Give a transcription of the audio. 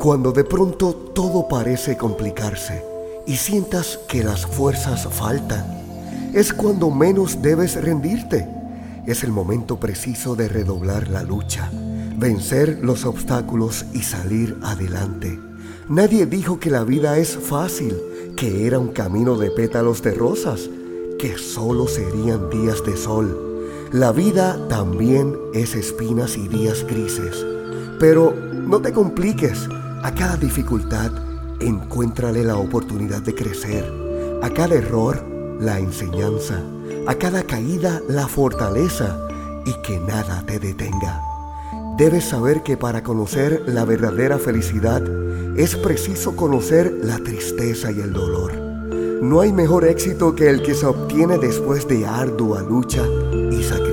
Cuando de pronto todo parece complicarse y sientas que las fuerzas faltan, es cuando menos debes rendirte. Es el momento preciso de redoblar la lucha, vencer los obstáculos y salir adelante. Nadie dijo que la vida es fácil, que era un camino de pétalos de rosas, que solo serían días de sol. La vida también es espinas y días grises. Pero no te compliques, a cada dificultad, encuéntrale la oportunidad de crecer. A cada error, la enseñanza. A cada caída, la fortaleza. Y que nada te detenga. Debes saber que para conocer la verdadera felicidad es preciso conocer la tristeza y el dolor. No hay mejor éxito que el que se obtiene después de ardua lucha y sacrificio